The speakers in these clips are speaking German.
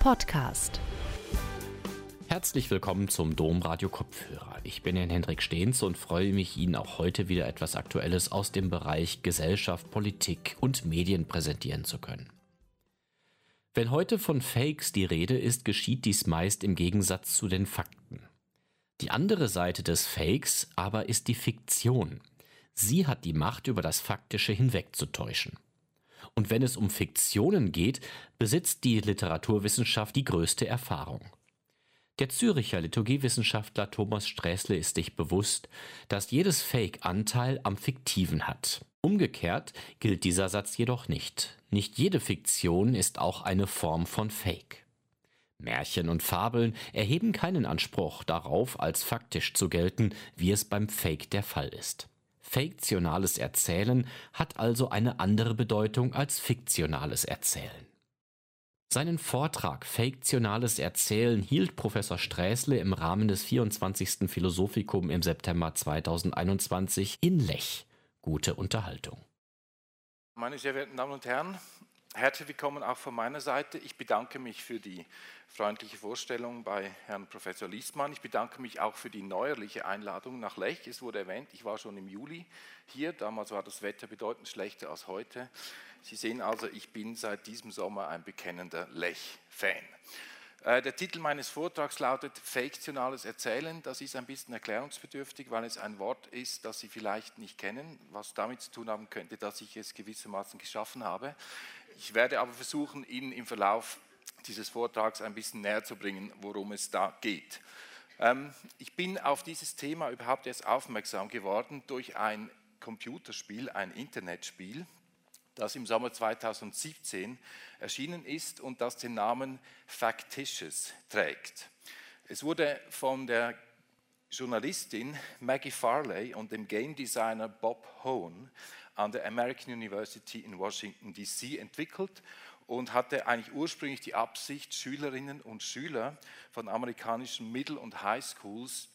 Podcast. Herzlich willkommen zum Domradio Kopfhörer. Ich bin Herrn Hendrik Stehns und freue mich, Ihnen auch heute wieder etwas Aktuelles aus dem Bereich Gesellschaft, Politik und Medien präsentieren zu können. Wenn heute von Fakes die Rede ist, geschieht dies meist im Gegensatz zu den Fakten. Die andere Seite des Fakes aber ist die Fiktion. Sie hat die Macht, über das Faktische hinwegzutäuschen. Und wenn es um Fiktionen geht, besitzt die Literaturwissenschaft die größte Erfahrung. Der Züricher Liturgiewissenschaftler Thomas Sträßle ist sich bewusst, dass jedes Fake Anteil am Fiktiven hat. Umgekehrt gilt dieser Satz jedoch nicht. Nicht jede Fiktion ist auch eine Form von Fake. Märchen und Fabeln erheben keinen Anspruch darauf, als faktisch zu gelten, wie es beim Fake der Fall ist. Fiktionales Erzählen hat also eine andere Bedeutung als fiktionales Erzählen. Seinen Vortrag Fiktionales Erzählen hielt Professor Sträßle im Rahmen des 24. Philosophikum im September 2021 in Lech. Gute Unterhaltung. Meine sehr verehrten Damen und Herren, Herzlich willkommen auch von meiner Seite. Ich bedanke mich für die freundliche Vorstellung bei Herrn Professor Liestmann. Ich bedanke mich auch für die neuerliche Einladung nach Lech. Es wurde erwähnt, ich war schon im Juli hier. Damals war das Wetter bedeutend schlechter als heute. Sie sehen also, ich bin seit diesem Sommer ein bekennender Lech-Fan. Äh, der Titel meines Vortrags lautet Fiktionales Erzählen. Das ist ein bisschen erklärungsbedürftig, weil es ein Wort ist, das Sie vielleicht nicht kennen, was damit zu tun haben könnte, dass ich es gewissermaßen geschaffen habe. Ich werde aber versuchen, Ihnen im Verlauf dieses Vortrags ein bisschen näher zu bringen, worum es da geht. Ähm, ich bin auf dieses Thema überhaupt erst aufmerksam geworden durch ein Computerspiel, ein Internetspiel, das im Sommer 2017 erschienen ist und das den Namen Factitious trägt. Es wurde von der Journalistin Maggie Farley und dem Game Designer Bob Hone an der American University in Washington, DC entwickelt und hatte eigentlich ursprünglich die Absicht, Schülerinnen und Schüler von amerikanischen Middle- und High Schools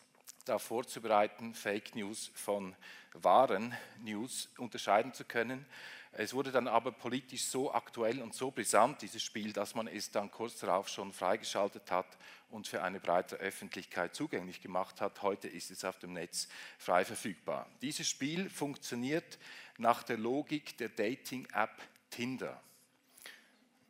darauf vorzubereiten, Fake News von wahren News unterscheiden zu können. Es wurde dann aber politisch so aktuell und so brisant, dieses Spiel, dass man es dann kurz darauf schon freigeschaltet hat und für eine breitere Öffentlichkeit zugänglich gemacht hat. Heute ist es auf dem Netz frei verfügbar. Dieses Spiel funktioniert nach der Logik der Dating-App Tinder.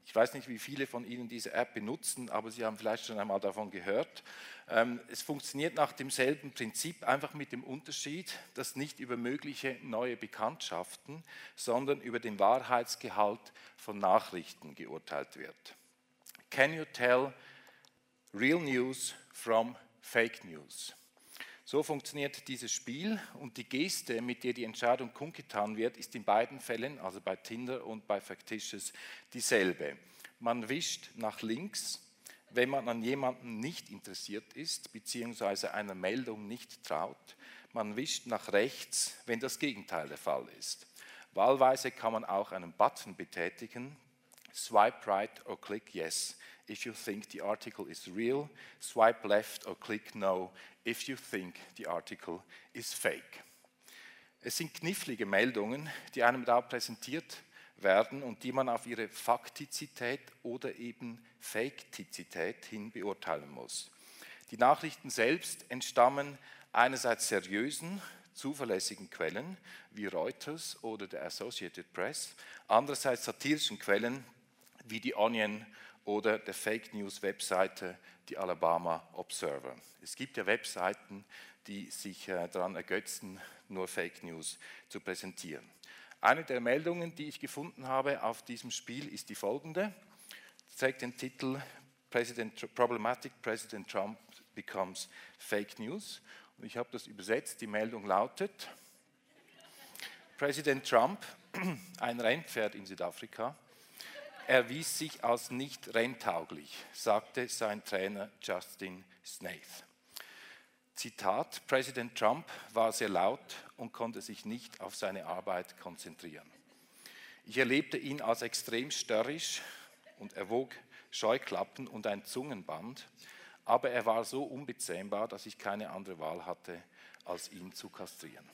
Ich weiß nicht, wie viele von Ihnen diese App benutzen, aber Sie haben vielleicht schon einmal davon gehört. Ähm, es funktioniert nach demselben Prinzip, einfach mit dem Unterschied, dass nicht über mögliche neue Bekanntschaften, sondern über den Wahrheitsgehalt von Nachrichten geurteilt wird. Can you tell real news from fake news? So funktioniert dieses Spiel und die Geste, mit der die Entscheidung kundgetan wird, ist in beiden Fällen, also bei Tinder und bei Factitious, dieselbe. Man wischt nach links wenn man an jemanden nicht interessiert ist, beziehungsweise einer Meldung nicht traut. Man wischt nach rechts, wenn das Gegenteil der Fall ist. Wahlweise kann man auch einen Button betätigen, swipe right or click yes if you think the article is real, swipe left or click no if you think the article is fake. Es sind knifflige Meldungen, die einem da präsentiert werden und die man auf ihre Faktizität oder eben Faktizität hin beurteilen muss. Die Nachrichten selbst entstammen einerseits seriösen, zuverlässigen Quellen wie Reuters oder der Associated Press, andererseits satirischen Quellen wie die Onion oder der Fake News Webseite, die Alabama Observer. Es gibt ja Webseiten, die sich äh, daran ergötzen, nur Fake News zu präsentieren. Eine der Meldungen, die ich gefunden habe auf diesem Spiel, ist die folgende. Sie trägt den Titel President, Problematic President Trump becomes Fake News. Und ich habe das übersetzt. Die Meldung lautet, Präsident Trump, ein Rennpferd in Südafrika, erwies sich als nicht renntauglich, sagte sein Trainer Justin Snaith. Zitat, Präsident Trump war sehr laut und konnte sich nicht auf seine Arbeit konzentrieren. Ich erlebte ihn als extrem störrisch und erwog Scheuklappen und ein Zungenband, aber er war so unbezähmbar, dass ich keine andere Wahl hatte, als ihn zu kastrieren.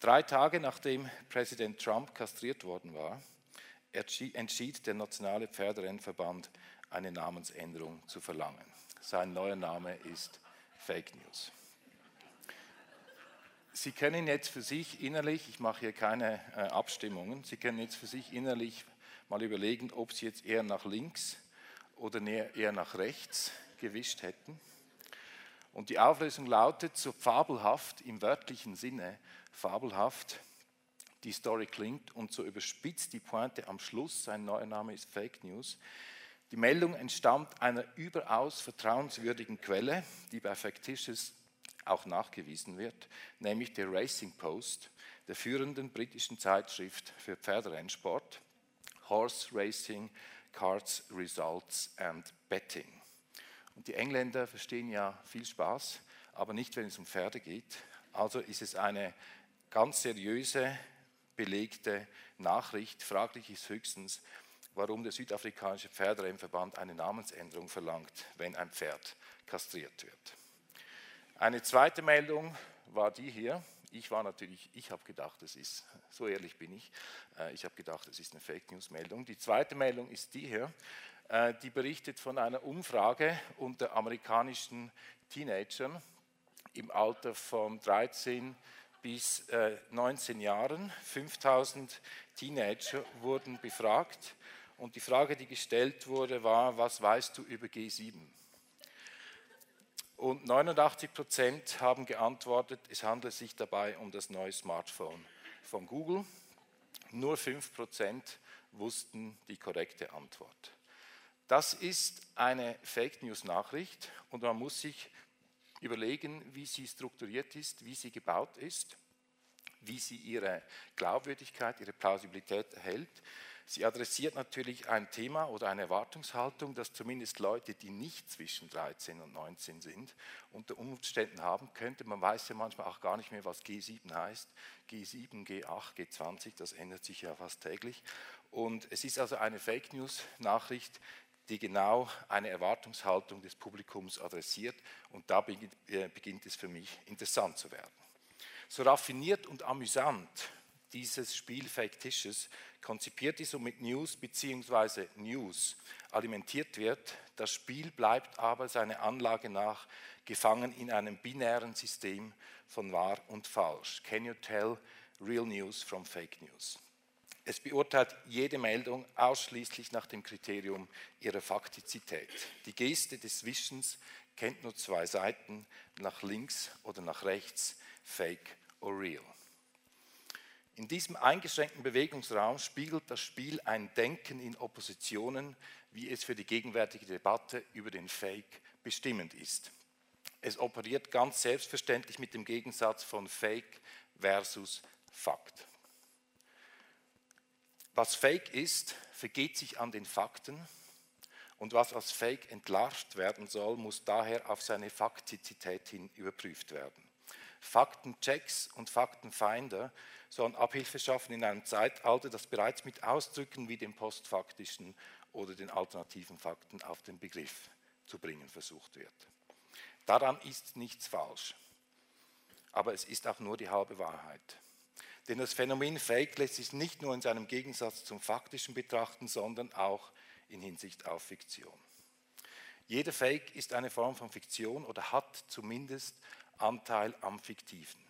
Drei Tage nachdem Präsident Trump kastriert worden war, entschied der Nationale Pferderennverband eine Namensänderung zu verlangen. Sein neuer Name ist Fake News. Sie können jetzt für sich innerlich, ich mache hier keine äh, Abstimmungen, Sie können jetzt für sich innerlich mal überlegen, ob Sie jetzt eher nach links oder eher nach rechts gewischt hätten. Und die Auflösung lautet so fabelhaft im wörtlichen Sinne, fabelhaft die Story klingt und so überspitzt die Pointe am Schluss, sein neuer Name ist Fake News. Die Meldung entstammt einer überaus vertrauenswürdigen Quelle, die bei Factitious auch nachgewiesen wird, nämlich der Racing Post, der führenden britischen Zeitschrift für Pferderennsport, Horse Racing, Cards, Results and Betting. Und die Engländer verstehen ja viel Spaß, aber nicht, wenn es um Pferde geht. Also ist es eine ganz seriöse, belegte Nachricht. Fraglich ist höchstens, warum der südafrikanische Pferderennverband eine Namensänderung verlangt, wenn ein Pferd kastriert wird. Eine zweite Meldung war die hier. Ich war natürlich, ich habe gedacht, es ist, so ehrlich bin ich, äh, ich habe gedacht, es ist eine Fake News Meldung. Die zweite Meldung ist die hier, äh, die berichtet von einer Umfrage unter amerikanischen Teenagern im Alter von 13 bis 19 äh, Jahren. 5000 Teenager wurden befragt und die Frage, die gestellt wurde, war, was weißt du über G7? Und 89 Prozent haben geantwortet, es handelt sich dabei um das neue Smartphone von Google. Nur 5 Prozent wussten die korrekte Antwort. Das ist eine Fake News-Nachricht und man muss sich überlegen, wie sie strukturiert ist, wie sie gebaut ist, wie sie ihre Glaubwürdigkeit, ihre Plausibilität erhält. Sie adressiert natürlich ein Thema oder eine Erwartungshaltung, dass zumindest Leute, die nicht zwischen 13 und 19 sind, unter Umständen haben könnte. Man weiß ja manchmal auch gar nicht mehr, was G7 heißt. G7, G8, G20, das ändert sich ja fast täglich. Und es ist also eine Fake News-Nachricht, die genau eine Erwartungshaltung des Publikums adressiert. Und da äh, beginnt es für mich interessant zu werden. So raffiniert und amüsant dieses Spiel Fake Tisches konzipiert ist und mit News bzw. News alimentiert wird. Das Spiel bleibt aber seiner Anlage nach gefangen in einem binären System von wahr und falsch. Can you tell real news from fake news? Es beurteilt jede Meldung ausschließlich nach dem Kriterium ihrer Faktizität. Die Geste des Wischens kennt nur zwei Seiten, nach links oder nach rechts, fake or real. In diesem eingeschränkten Bewegungsraum spiegelt das Spiel ein Denken in Oppositionen, wie es für die gegenwärtige Debatte über den Fake bestimmend ist. Es operiert ganz selbstverständlich mit dem Gegensatz von Fake versus Fakt. Was Fake ist, vergeht sich an den Fakten und was als Fake entlarvt werden soll, muss daher auf seine Faktizität hin überprüft werden. Faktenchecks und Faktenfinder sollen Abhilfe schaffen in einem Zeitalter, das bereits mit Ausdrücken wie den postfaktischen oder den alternativen Fakten auf den Begriff zu bringen versucht wird. Daran ist nichts falsch, aber es ist auch nur die halbe Wahrheit. Denn das Phänomen Fake lässt sich nicht nur in seinem Gegensatz zum Faktischen betrachten, sondern auch in Hinsicht auf Fiktion. Jeder Fake ist eine Form von Fiktion oder hat zumindest Anteil am Fiktiven.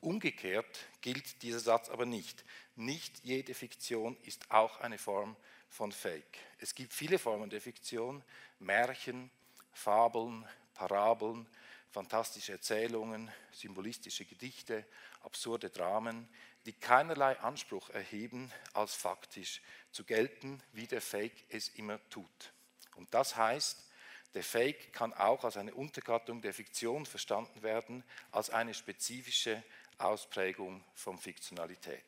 Umgekehrt gilt dieser Satz aber nicht. Nicht jede Fiktion ist auch eine Form von Fake. Es gibt viele Formen der Fiktion, Märchen, Fabeln, Parabeln, fantastische Erzählungen, symbolistische Gedichte, absurde Dramen, die keinerlei Anspruch erheben, als faktisch zu gelten, wie der Fake es immer tut. Und das heißt, der Fake kann auch als eine Untergattung der Fiktion verstanden werden, als eine spezifische Ausprägung von Fiktionalität.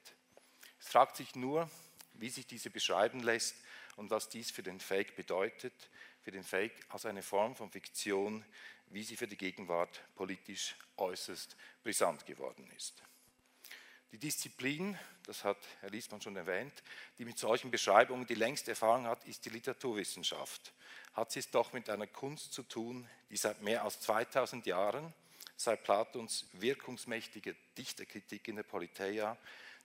Es fragt sich nur, wie sich diese beschreiben lässt und was dies für den Fake bedeutet, für den Fake als eine Form von Fiktion, wie sie für die Gegenwart politisch äußerst brisant geworden ist. Die Disziplin, das hat Herr Liesmann schon erwähnt, die mit solchen Beschreibungen die längste Erfahrung hat, ist die Literaturwissenschaft. Hat sie es doch mit einer Kunst zu tun, die seit mehr als 2000 Jahren seit Platons wirkungsmächtige Dichterkritik in der Politeia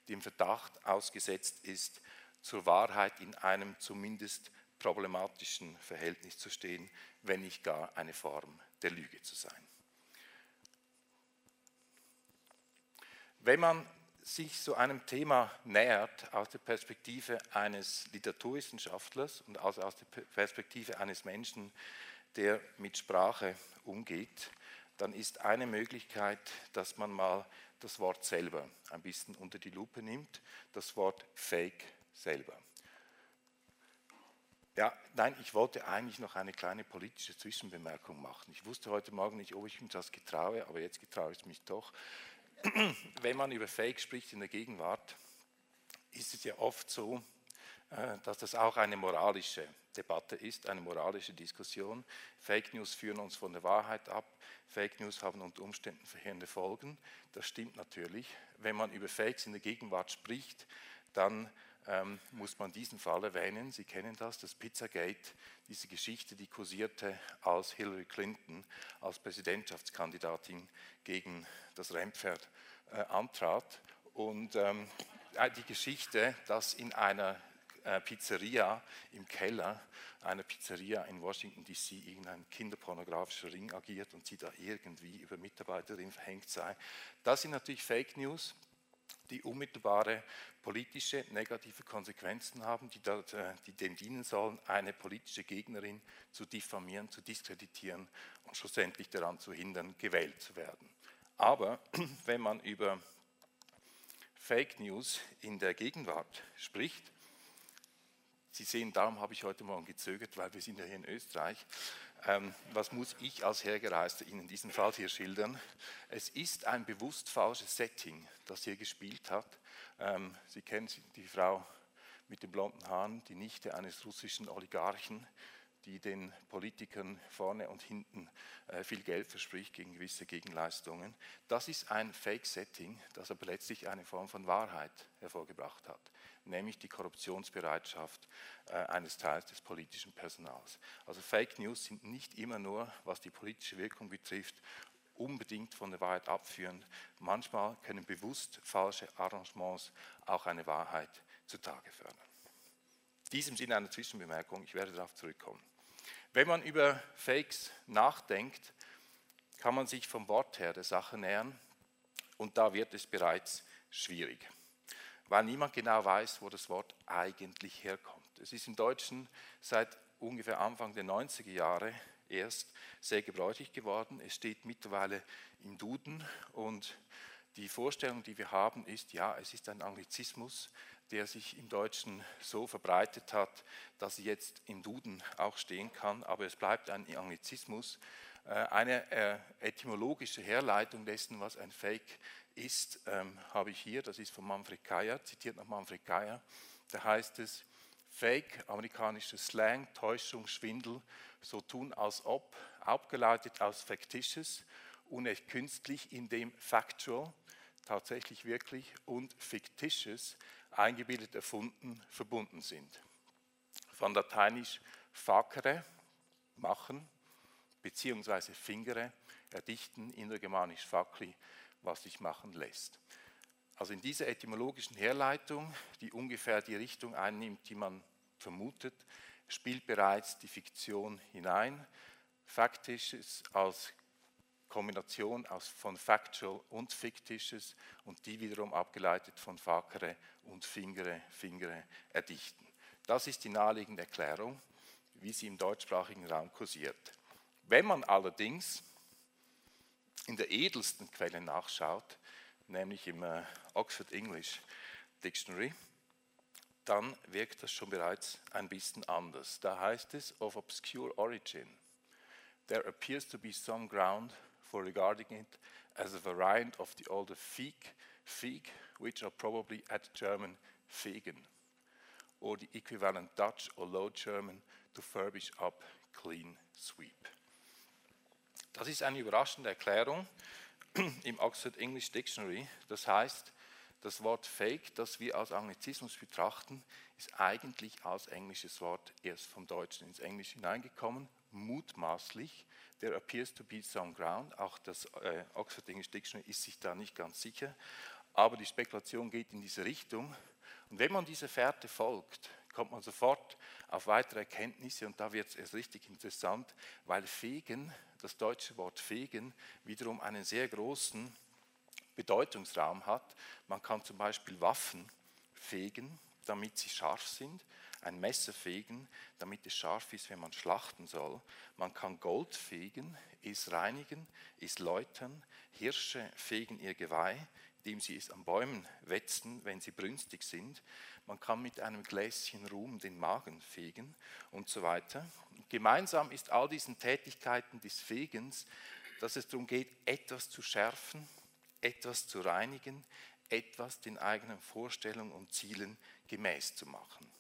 dem Verdacht ausgesetzt ist, zur Wahrheit in einem zumindest problematischen Verhältnis zu stehen, wenn nicht gar eine Form der Lüge zu sein. Wenn man sich so einem Thema nähert aus der Perspektive eines Literaturwissenschaftlers und also aus der Perspektive eines Menschen, der mit Sprache umgeht, dann ist eine Möglichkeit, dass man mal das Wort selber ein bisschen unter die Lupe nimmt, das Wort Fake selber. Ja, nein, ich wollte eigentlich noch eine kleine politische Zwischenbemerkung machen. Ich wusste heute Morgen nicht, ob ich mich das getraue, aber jetzt getraue ich mich doch. Wenn man über Fake spricht in der Gegenwart, ist es ja oft so, äh, dass das auch eine moralische Debatte ist, eine moralische Diskussion. Fake News führen uns von der Wahrheit ab. Fake News haben unter Umständen verheerende Folgen. Das stimmt natürlich. Wenn man über Fakes in der Gegenwart spricht, dann ähm, muss man diesen Fall erwähnen. Sie kennen das, das Pizzagate, diese Geschichte, die kursierte, als Hillary Clinton als Präsidentschaftskandidatin gegen das Rennpferd äh, antrat. Und ähm, äh, die Geschichte, dass in einer äh, Pizzeria im Keller einer Pizzeria in Washington DC irgendein kinderpornografischer Ring agiert und sie da irgendwie über Mitarbeiterin verhängt sei. Das sind natürlich Fake News, die unmittelbare politische negative Konsequenzen haben, die, äh, die dem dienen sollen, eine politische Gegnerin zu diffamieren, zu diskreditieren und schlussendlich daran zu hindern, gewählt zu werden. Aber wenn man über Fake News in der Gegenwart spricht, Sie sehen, darum habe ich heute Morgen gezögert, weil wir sind ja hier in Österreich. Ähm, was muss ich als Hergereister Ihnen in diesem Fall hier schildern? Es ist ein bewusst falsches Setting, das hier gespielt hat. Ähm, Sie kennen die Frau mit den blonden Haaren, die Nichte eines russischen Oligarchen, die den Politikern vorne und hinten äh, viel Geld verspricht gegen gewisse Gegenleistungen. Das ist ein Fake-Setting, das aber letztlich eine Form von Wahrheit hervorgebracht hat, nämlich die Korruptionsbereitschaft äh, eines Teils des politischen Personals. Also Fake News sind nicht immer nur, was die politische Wirkung betrifft, unbedingt von der Wahrheit abführend. Manchmal können bewusst falsche Arrangements auch eine Wahrheit zutage fördern. In diesem Sinne eine Zwischenbemerkung, ich werde darauf zurückkommen. Wenn man über Fakes nachdenkt, kann man sich vom Wort her der Sache nähern und da wird es bereits schwierig, weil niemand genau weiß, wo das Wort eigentlich herkommt. Es ist im Deutschen seit ungefähr Anfang der 90er Jahre erst sehr gebräuchlich geworden. Es steht mittlerweile im Duden und die Vorstellung, die wir haben, ist, ja, es ist ein Anglizismus, der sich im Deutschen so verbreitet hat, dass sie jetzt im Duden auch stehen kann, aber es bleibt ein Anglizismus. Äh, eine äh, etymologische Herleitung dessen, was ein Fake ist, ähm, habe ich hier, das ist von Manfred Kaya, zitiert nach Manfred Kaya, da heißt es, Fake, amerikanischer Slang, Täuschung, Schwindel, so tun als ob, abgeleitet aus Factitious, unecht künstlich, indem factual, tatsächlich wirklich, und fictitious, eingebildet erfunden, verbunden sind. Von lateinisch facere, machen, beziehungsweise fingere, erdichten, innergermanisch facli, was sich machen lässt. Also in dieser etymologischen Herleitung, die ungefähr die Richtung einnimmt, die man vermutet, spielt bereits die Fiktion hinein. Faktisches als Kombination aus, von Factual und Fiktisches und die wiederum abgeleitet von Fakere und Fingere, Fingere erdichten. Das ist die naheliegende Erklärung, wie sie im deutschsprachigen Raum kursiert. Wenn man allerdings in der edelsten Quelle nachschaut, nämlich im äh, Oxford English Dictionary, dann wirkt das schon bereits ein bisschen anders. Da heißt es, of obscure origin, there appears to be some ground for regarding it as a variant of the older Fieg, Fieg which are probably at German Fegen, or the equivalent Dutch or Low German to furbish up, clean, sweep. Das ist eine überraschende Erklärung im Oxford English Dictionary. Das heißt, das Wort Fake, das wir als Anglizismus betrachten, ist eigentlich als englisches Wort erst vom Deutschen ins Englische hineingekommen, mutmaßlich there appears to be some ground. Auch das äh, Oxford English Dictionary ist sich da nicht ganz sicher. Aber die Spekulation geht in diese Richtung. Und wenn man dieser Fährte folgt, kommt man sofort auf weitere Erkenntnisse und da wird es erst richtig interessant, weil fegen, das deutsche Wort fegen, wiederum einen sehr großen Bedeutungsraum hat. Man kann zum Beispiel Waffen fegen, damit sie scharf sind, ein Messer fegen, damit es scharf ist, wenn man schlachten soll. Man kann Gold fegen, es reinigen, es läutern. Hirsche fegen ihr Geweih, indem sie es an Bäumen wetzen, wenn sie brünstig sind. Man kann mit einem Gläschen Ruhm den Magen fegen und so weiter. Gemeinsam ist all diesen Tätigkeiten des Fegens, dass es darum geht, etwas zu schärfen, etwas zu reinigen, etwas den eigenen Vorstellungen und Zielen gemäß zu machen.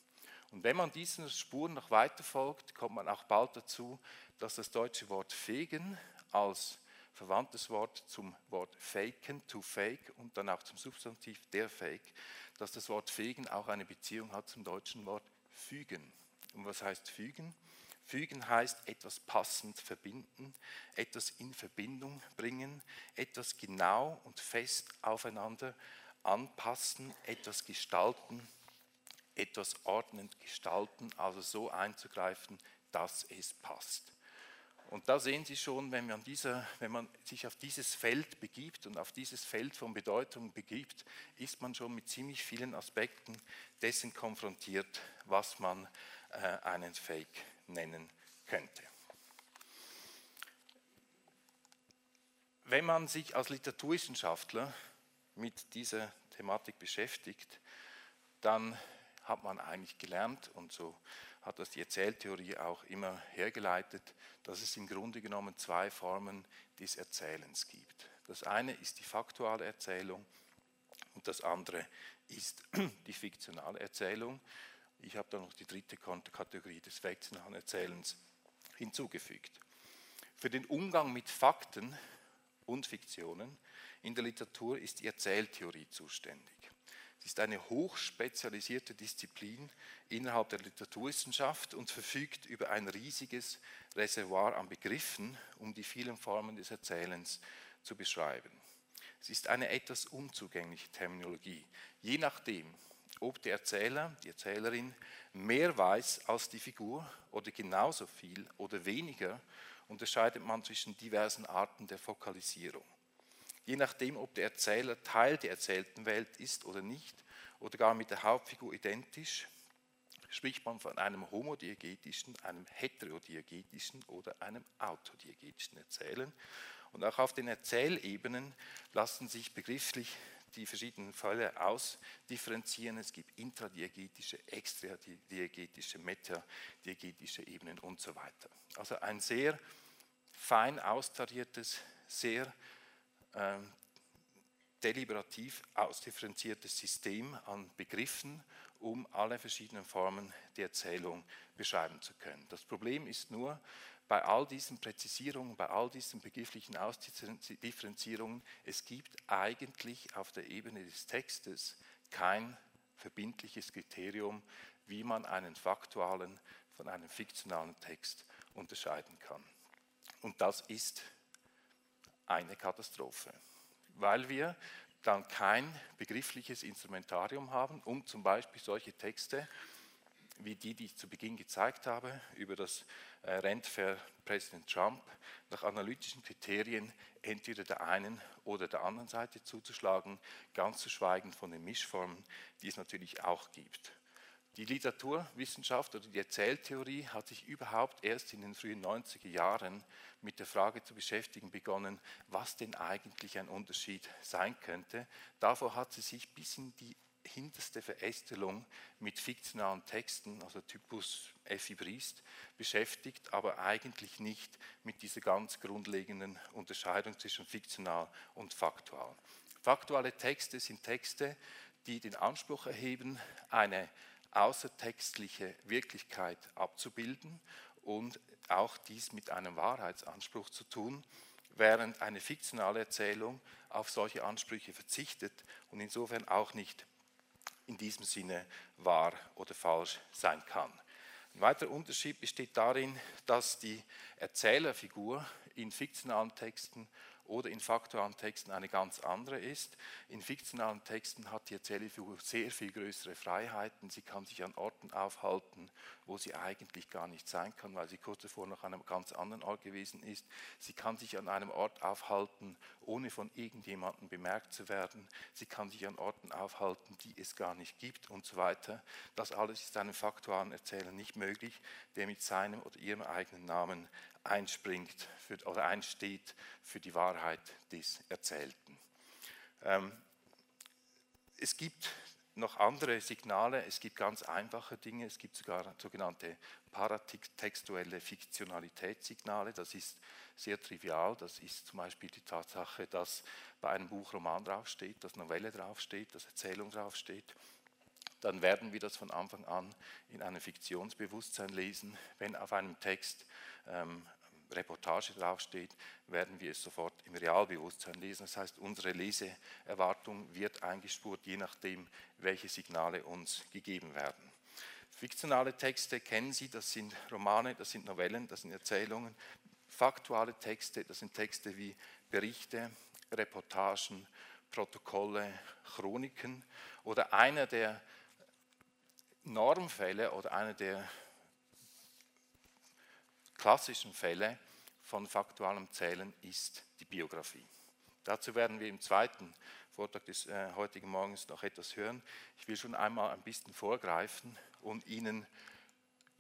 Und wenn man diesen Spuren noch weiter folgt, kommt man auch bald dazu, dass das deutsche Wort fegen als verwandtes Wort zum Wort faken, to fake und dann auch zum Substantiv der Fake, dass das Wort fegen auch eine Beziehung hat zum deutschen Wort fügen. Und was heißt fügen? Fügen heißt etwas passend verbinden, etwas in Verbindung bringen, etwas genau und fest aufeinander anpassen, etwas gestalten, etwas ordnend gestalten, also so einzugreifen, dass es passt. Und da sehen Sie schon, wenn man, dieser, wenn man, sich auf dieses Feld begibt und auf dieses Feld von Bedeutung begibt, ist man schon mit ziemlich vielen Aspekten dessen konfrontiert, was man äh, einen Fake nennen könnte. Wenn man sich als Literaturwissenschaftler mit dieser Thematik beschäftigt, dann hat man eigentlich gelernt und so hat das die Erzähltheorie auch immer hergeleitet, dass es im Grunde genommen zwei Formen des Erzählens gibt. Das eine ist die faktuale Erzählung und das andere ist die fiktionale Erzählung. Ich habe da noch die dritte Kategorie des fiktionalen Erzählens hinzugefügt. Für den Umgang mit Fakten und Fiktionen in der Literatur ist die Erzähltheorie zuständig. Ist eine hochspezialisierte Disziplin innerhalb der Literaturwissenschaft und verfügt über ein riesiges Reservoir an Begriffen, um die vielen Formen des Erzählens zu beschreiben. Es ist eine etwas unzugängliche Terminologie. Je nachdem, ob der Erzähler, die Erzählerin mehr weiß als die Figur oder genauso viel oder weniger, unterscheidet man zwischen diversen Arten der Fokalisierung. Je nachdem, ob der Erzähler Teil der erzählten Welt ist oder nicht, oder gar mit der Hauptfigur identisch, spricht man von einem homodiegetischen, einem heterodiegetischen oder einem autodiegetischen Erzählen. Und auch auf den Erzählebenen lassen sich begrifflich die verschiedenen Fälle ausdifferenzieren. Es gibt intradiegetische, extradiegetische, metadiegetische Ebenen und so weiter. Also ein sehr fein austariertes, sehr ähm, deliberativ ausdifferenziertes System an Begriffen, um alle verschiedenen Formen der Erzählung beschreiben zu können. Das Problem ist nur, bei all diesen Präzisierungen, bei all diesen begrifflichen Ausdifferenzierungen, es gibt eigentlich auf der Ebene des Textes kein verbindliches Kriterium, wie man einen faktualen von einem fiktionalen Text unterscheiden kann. Und das ist eine Katastrophe, weil wir dann kein begriffliches Instrumentarium haben, um zum Beispiel solche Texte wie die, die ich zu Beginn gezeigt habe, über das äh, Rent für Präsident Trump nach analytischen Kriterien entweder der einen oder der anderen Seite zuzuschlagen, ganz zu schweigen von den Mischformen, die es natürlich auch gibt. Die Literaturwissenschaft oder die Erzähltheorie hat sich überhaupt erst in den frühen 90er Jahren mit der Frage zu beschäftigen begonnen, was denn eigentlich ein Unterschied sein könnte. Davor hat sie sich bis in die hinterste Verästelung mit fiktionalen Texten, also Typus Effi Briest, beschäftigt, aber eigentlich nicht mit dieser ganz grundlegenden Unterscheidung zwischen fiktional und faktual. Faktuale Texte sind Texte, die den Anspruch erheben, eine außertextliche Wirklichkeit abzubilden und auch dies mit einem Wahrheitsanspruch zu tun, während eine fiktionale Erzählung auf solche Ansprüche verzichtet und insofern auch nicht in diesem Sinne wahr oder falsch sein kann. Ein weiterer Unterschied besteht darin, dass die Erzählerfigur in fiktionalen Texten oder in faktualen Texten eine ganz andere ist. In fiktionalen Texten hat die Erzählfigur sehr viel größere Freiheiten. Sie kann sich an Orten aufhalten, wo sie eigentlich gar nicht sein kann, weil sie kurz zuvor noch an einem ganz anderen Ort gewesen ist. Sie kann sich an einem Ort aufhalten, ohne von irgendjemandem bemerkt zu werden. Sie kann sich an Orten aufhalten, die es gar nicht gibt und so weiter. Das alles ist einem faktualen Erzähler nicht möglich, der mit seinem oder ihrem eigenen Namen einspringt für, oder einsteht für die Wahrheit des Erzählten. Ähm, es gibt noch andere Signale, es gibt ganz einfache Dinge, es gibt sogar sogenannte paratextuelle Fiktionalitätssignale, das ist sehr trivial, das ist zum Beispiel die Tatsache, dass bei einem Buch Roman draufsteht, dass Novelle draufsteht, dass Erzählung draufsteht dann werden wir das von Anfang an in einem Fiktionsbewusstsein lesen. Wenn auf einem Text ähm, Reportage draufsteht, werden wir es sofort im Realbewusstsein lesen. Das heißt, unsere Leseerwartung wird eingespurt, je nachdem, welche Signale uns gegeben werden. Fiktionale Texte kennen Sie, das sind Romane, das sind Novellen, das sind Erzählungen. Faktuale Texte, das sind Texte wie Berichte, Reportagen, Protokolle, Chroniken. Oder einer der Normfälle oder einer der klassischen Fälle von faktualem Zählen ist die Biografie. Dazu werden wir im zweiten Vortrag des äh, heutigen Morgens noch etwas hören. Ich will schon einmal ein bisschen vorgreifen und Ihnen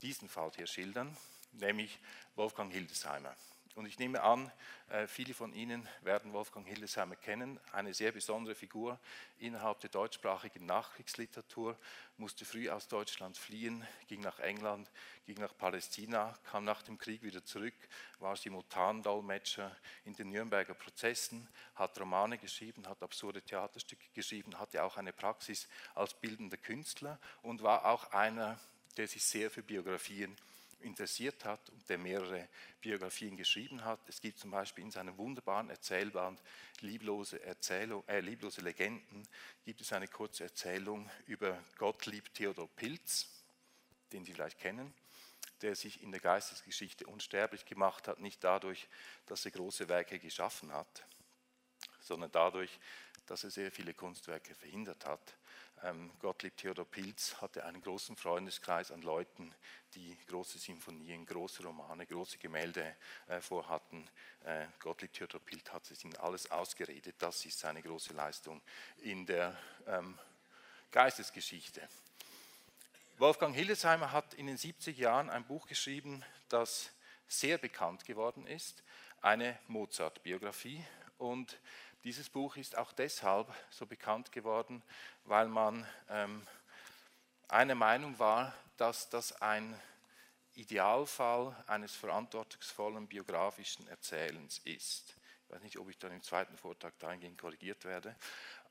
diesen Fall hier schildern, nämlich Wolfgang Hildesheimer. Und ich nehme an, äh, viele von Ihnen werden Wolfgang Hildesheimer kennen, eine sehr besondere Figur innerhalb der deutschsprachigen Nachkriegsliteratur, musste früh aus Deutschland fliehen, ging nach England, ging nach Palästina, kam nach dem Krieg wieder zurück, war Simultandolmetscher in den Nürnberger Prozessen, hat Romane geschrieben, hat absurde Theaterstücke geschrieben, hatte auch eine Praxis als bildender Künstler und war auch einer, der sich sehr für Biografien interessiert hat und der mehrere Biografien geschrieben hat. Es gibt zum Beispiel in seinem wunderbaren Erzählband Lieblose, Erzählung, äh, Lieblose Legenden gibt es eine kurze Erzählung über Gottlieb Theodor Pilz, den Sie vielleicht kennen, der sich in der Geistesgeschichte unsterblich gemacht hat, nicht dadurch, dass er große Werke geschaffen hat, sondern dadurch, dass er sehr viele Kunstwerke verhindert hat. Ähm, Gottlieb Theodor Pilz hatte einen großen Freundeskreis an Leuten, die große Sinfonien, große Romane, große Gemälde äh, vorhatten. Äh, Gottlieb Theodor Pilz hat es ihnen alles ausgeredet. Das ist seine große Leistung in der ähm, Geistesgeschichte. Wolfgang Hildesheimer hat in den 70 Jahren ein Buch geschrieben, das sehr bekannt geworden ist, eine Mozart-Biografie. Und dieses Buch ist auch deshalb so bekannt geworden, weil man ähm, eine Meinung war, dass das ein Idealfall eines verantwortungsvollen biografischen Erzählens ist. Ich weiß nicht, ob ich dann im zweiten Vortrag dahingehend korrigiert werde.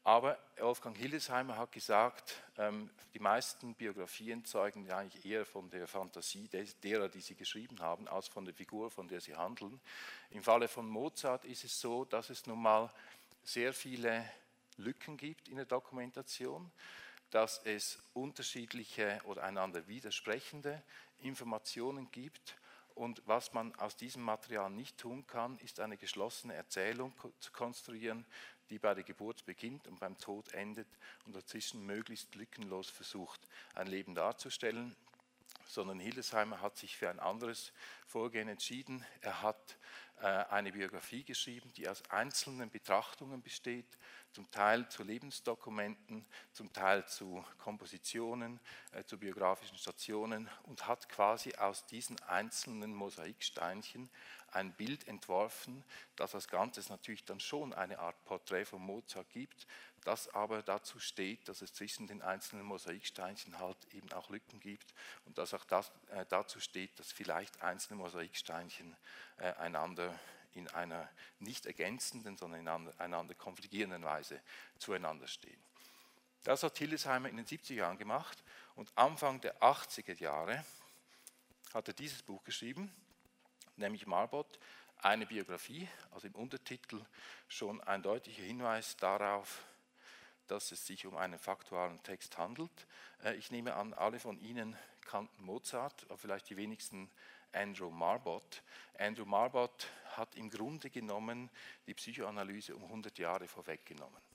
Aber Wolfgang Hildesheimer hat gesagt, ähm, die meisten Biografien zeugen eigentlich eher von der Fantasie derer, die sie geschrieben haben, als von der Figur, von der sie handeln. Im Falle von Mozart ist es so, dass es nun mal sehr viele Lücken gibt in der Dokumentation, dass es unterschiedliche oder einander widersprechende Informationen gibt. Und was man aus diesem Material nicht tun kann, ist eine geschlossene Erzählung zu konstruieren, die bei der Geburt beginnt und beim Tod endet und dazwischen möglichst lückenlos versucht, ein Leben darzustellen. Sondern Hildesheimer hat sich für ein anderes Vorgehen entschieden. Er hat eine Biografie geschrieben, die aus einzelnen Betrachtungen besteht, zum Teil zu Lebensdokumenten, zum Teil zu Kompositionen, äh, zu biografischen Stationen und hat quasi aus diesen einzelnen Mosaiksteinchen ein Bild entworfen, das als Ganzes natürlich dann schon eine Art Porträt von Mozart gibt, das aber dazu steht, dass es zwischen den einzelnen Mosaiksteinchen halt eben auch Lücken gibt und dass auch das, äh, dazu steht, dass vielleicht einzelne Mosaiksteinchen äh, einander in einer nicht ergänzenden, sondern in einander konfligierenden Weise zueinander stehen. Das hat Hildesheimer in den 70er Jahren gemacht und Anfang der 80er Jahre hat er dieses Buch geschrieben, nämlich Marbot, eine Biografie, also im Untertitel schon ein deutlicher Hinweis darauf, dass es sich um einen faktualen Text handelt. Äh, ich nehme an, alle von Ihnen kannten Mozart, aber vielleicht die wenigsten Andrew Marbot. Andrew Marbot hat im Grunde genommen die Psychoanalyse um 100 Jahre vorweggenommen.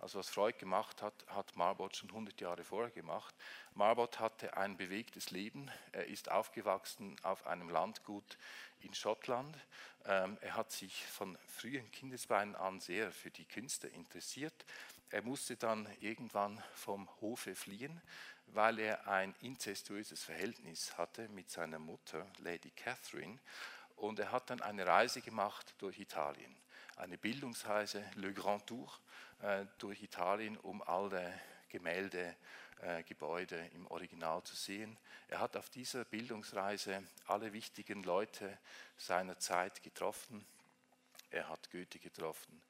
Also was Freud gemacht hat, hat Marbot schon 100 Jahre vorher gemacht. Marbot hatte ein bewegtes Leben. Er ist aufgewachsen auf einem Landgut in Schottland. Ähm, er hat sich von frühen Kindesbeinen an sehr für die Künste interessiert. Er musste dann irgendwann vom Hofe fliehen, weil er ein inzestuöses Verhältnis hatte mit seiner Mutter, Lady Catherine. Und er hat dann eine Reise gemacht durch Italien, eine Bildungsreise, Le Grand Tour, durch Italien, um alle Gemälde, äh, Gebäude im Original zu sehen. Er hat auf dieser Bildungsreise alle wichtigen Leute seiner Zeit getroffen. Er hat Goethe getroffen,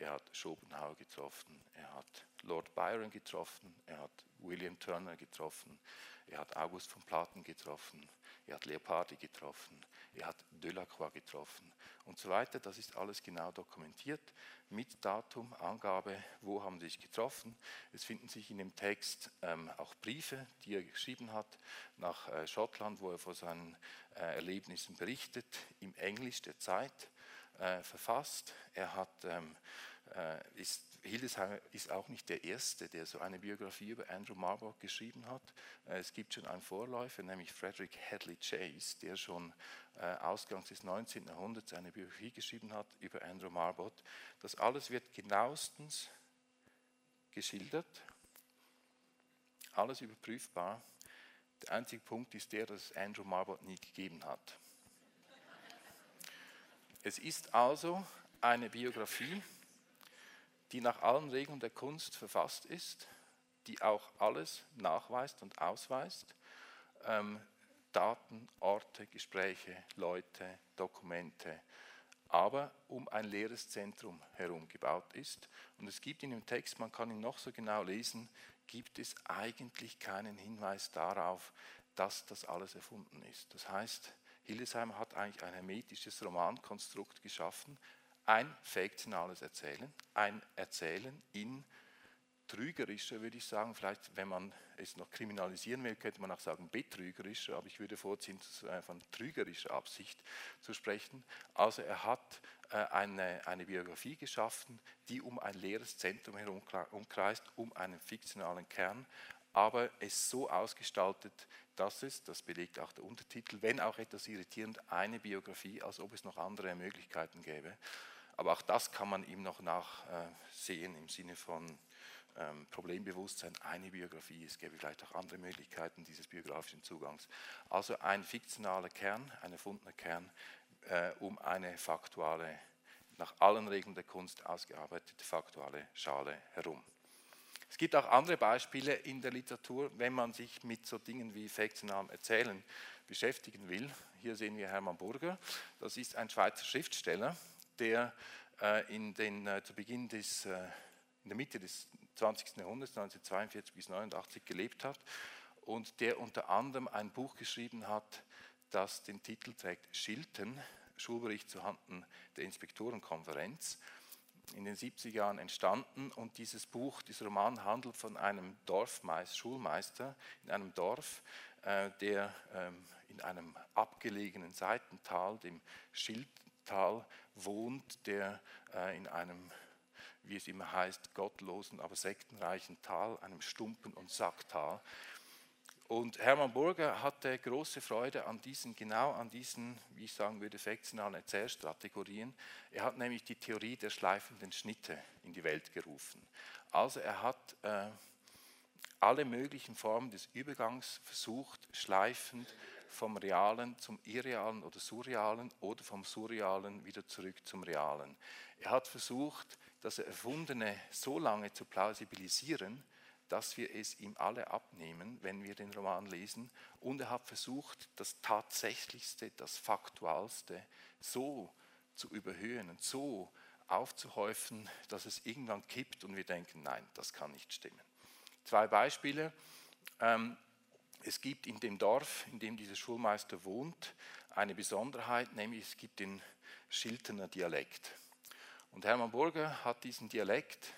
er hat Schopenhauer getroffen, er hat Lord Byron getroffen, er hat William Turner getroffen, er hat August von Platen getroffen, er hat Leopardi getroffen, er hat Delacroix getroffen und so weiter. Das ist alles genau dokumentiert mit Datum, Angabe, wo haben sie sich getroffen. Es finden sich in dem Text ähm, auch Briefe, die er geschrieben hat nach äh, Schottland, wo er von seinen äh, Erlebnissen berichtet, im Englisch der Zeit äh, verfasst. Er hat, ähm, äh, ist Hildesheimer ist auch nicht der Erste, der so eine Biografie über Andrew Marlborough geschrieben hat. Äh, es gibt schon einen Vorläufer, nämlich Frederick Hadley Chase, der schon äh, ausgangs des 19. Jahrhunderts eine Biografie geschrieben hat über Andrew Marlborough. Das alles wird genauestens geschildert, alles überprüfbar. Der einzige Punkt ist der, dass es Andrew Marlborough nie gegeben hat. Es ist also eine Biografie, die nach allen Regeln der Kunst verfasst ist, die auch alles nachweist und ausweist. Ähm, Daten, Orte, Gespräche, Leute, Dokumente, aber um ein leeres Zentrum herum gebaut ist. Und es gibt in dem Text, man kann ihn noch so genau lesen, gibt es eigentlich keinen Hinweis darauf, dass das alles erfunden ist. Das heißt, Hildesheim hat eigentlich ein hermetisches Romankonstrukt geschaffen, ein fiktionales Erzählen, ein Erzählen in trügerischer, würde ich sagen. Vielleicht, wenn man es noch kriminalisieren will, könnte man auch sagen betrügerischer, aber ich würde vorziehen, äh, von trügerischer Absicht zu sprechen. Also er hat äh, eine, eine Biografie geschaffen, die um ein leeres Zentrum herum umkreist, um einen fiktionalen Kern, aber es so ausgestaltet, dass es, das belegt auch der Untertitel, wenn auch etwas irritierend, eine Biografie, als ob es noch andere Möglichkeiten gäbe. Aber auch das kann man ihm noch nachsehen im Sinne von ähm, Problembewusstsein, eine Biografie. Es gäbe vielleicht auch andere Möglichkeiten dieses biografischen Zugangs. Also ein fiktionaler Kern, ein erfundener Kern, äh, um eine faktuale, nach allen Regeln der Kunst ausgearbeitete faktuale Schale herum. Es gibt auch andere Beispiele in der Literatur, wenn man sich mit so Dingen wie fiktionalem Erzählen beschäftigen will. Hier sehen wir Hermann Burger. Das ist ein Schweizer Schriftsteller, der äh, in den, äh, zu Beginn des, äh, in der Mitte des 20. Jahrhunderts, 1942 bis 1989 gelebt hat und der unter anderem ein Buch geschrieben hat, das den Titel trägt Schilten, Schulbericht zuhanden der Inspektorenkonferenz, in den 70er Jahren entstanden und dieses Buch, dieser Roman handelt von einem Dorfmeister, Schulmeister in einem Dorf, der ähm, in einem abgelegenen Seitental, dem Schildtal, wohnt, der äh, in einem, wie es immer heißt, gottlosen, aber sektenreichen Tal, einem Stumpen- und Sacktal. Und Hermann Burger hatte große Freude an diesen, genau an diesen, wie ich sagen würde, fiktionalen Erzählstrategorien. Er hat nämlich die Theorie der schleifenden Schnitte in die Welt gerufen. Also er hat äh, alle möglichen Formen des Übergangs versucht, schleifend vom Realen zum Irrealen oder Surrealen oder vom Surrealen wieder zurück zum Realen. Er hat versucht, das Erfundene so lange zu plausibilisieren, dass wir es ihm alle abnehmen, wenn wir den Roman lesen. Und er hat versucht, das Tatsächlichste, das Faktualste so zu überhöhen und so aufzuhäufen, dass es irgendwann kippt und wir denken, nein, das kann nicht stimmen. Zwei Beispiele. Ähm, es gibt in dem Dorf, in dem dieser Schulmeister wohnt, eine Besonderheit, nämlich es gibt den Schiltener Dialekt. Und Hermann Burger hat diesen Dialekt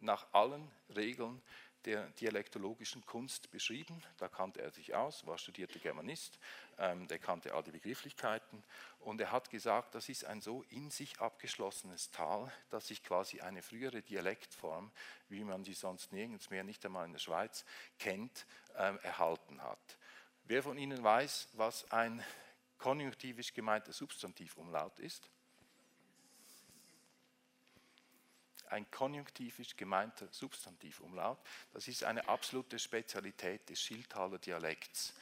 nach allen Regeln der dialektologischen Kunst beschrieben. Da kannte er sich aus, war studierter Germanist, ähm, der kannte all die Begrifflichkeiten und er hat gesagt, das ist ein so in sich abgeschlossenes Tal, dass sich quasi eine frühere Dialektform, wie man sie sonst nirgends mehr, nicht einmal in der Schweiz, kennt, ähm, erhalten hat. Wer von Ihnen weiß, was ein konjunktivisch gemeinter Substantivumlaut ist? Ein konjunktivisch gemeinter Substantivumlaut. Das ist eine absolute Spezialität des Schildtaler Dialekts.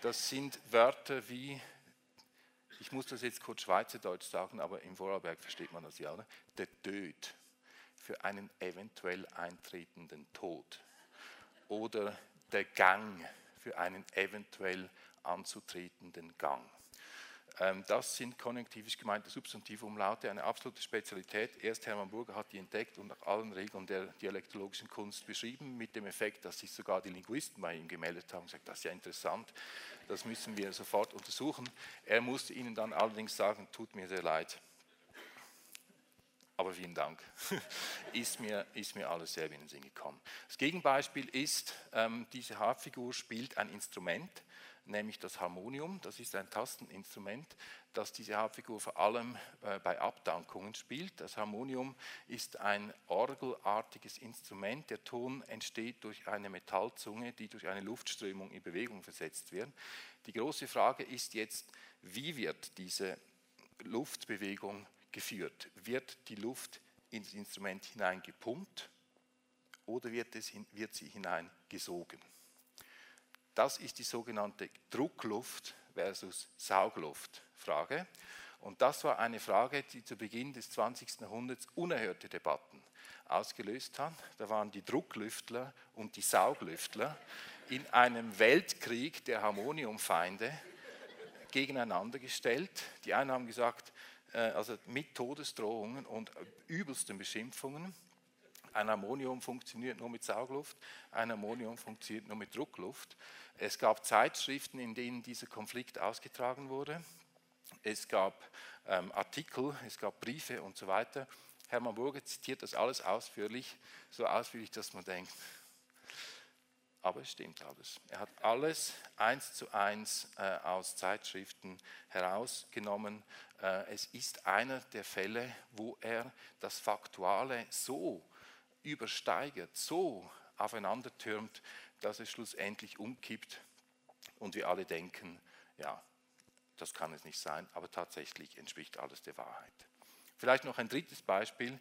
Das sind Wörter wie, ich muss das jetzt kurz Schweizerdeutsch sagen, aber im Vorarlberg versteht man das ja, oder? der Död für einen eventuell eintretenden Tod oder der Gang für einen eventuell anzutretenden Gang. Ähm, das sind konjunktivisch gemeinte Substantivumlaute, eine absolute Spezialität. Erst Hermann Burger hat die entdeckt und nach allen Regeln der dialektologischen Kunst beschrieben, mit dem Effekt, dass sich sogar die Linguisten bei ihm gemeldet haben und gesagt, das ist ja interessant, das müssen wir sofort untersuchen. Er musste ihnen dann allerdings sagen, tut mir sehr leid, aber vielen Dank. ist, mir, ist mir alles sehr in den Sinn gekommen. Das Gegenbeispiel ist, ähm, diese Harpfigur spielt ein Instrument, nämlich das Harmonium. Das ist ein Tasteninstrument, das diese Hauptfigur vor allem äh, bei Abdankungen spielt. Das Harmonium ist ein orgelartiges Instrument. Der Ton entsteht durch eine Metallzunge, die durch eine Luftströmung in Bewegung versetzt wird. Die große Frage ist jetzt, wie wird diese Luftbewegung geführt? Wird die Luft ins Instrument hineingepumpt oder wird, es, wird sie hineingesogen? Das ist die sogenannte Druckluft versus Saugluft-Frage. Und das war eine Frage, die zu Beginn des 20. Jahrhunderts unerhörte Debatten ausgelöst hat. Da waren die Drucklüftler und die Sauglüftler in einem Weltkrieg der Harmoniumfeinde gegeneinander gestellt. Die einen haben gesagt, äh, also mit Todesdrohungen und übelsten Beschimpfungen, ein Ammonium funktioniert nur mit Saugluft, ein Ammonium funktioniert nur mit Druckluft. Es gab Zeitschriften, in denen dieser Konflikt ausgetragen wurde. Es gab ähm, Artikel, es gab Briefe und so weiter. Hermann Burger zitiert das alles ausführlich, so ausführlich, dass man denkt, aber es stimmt alles. Er hat alles eins zu eins äh, aus Zeitschriften herausgenommen. Äh, es ist einer der Fälle, wo er das Faktuale so übersteigert, so aufeinander türmt, dass es schlussendlich umkippt und wir alle denken, ja, das kann es nicht sein, aber tatsächlich entspricht alles der Wahrheit. Vielleicht noch ein drittes Beispiel.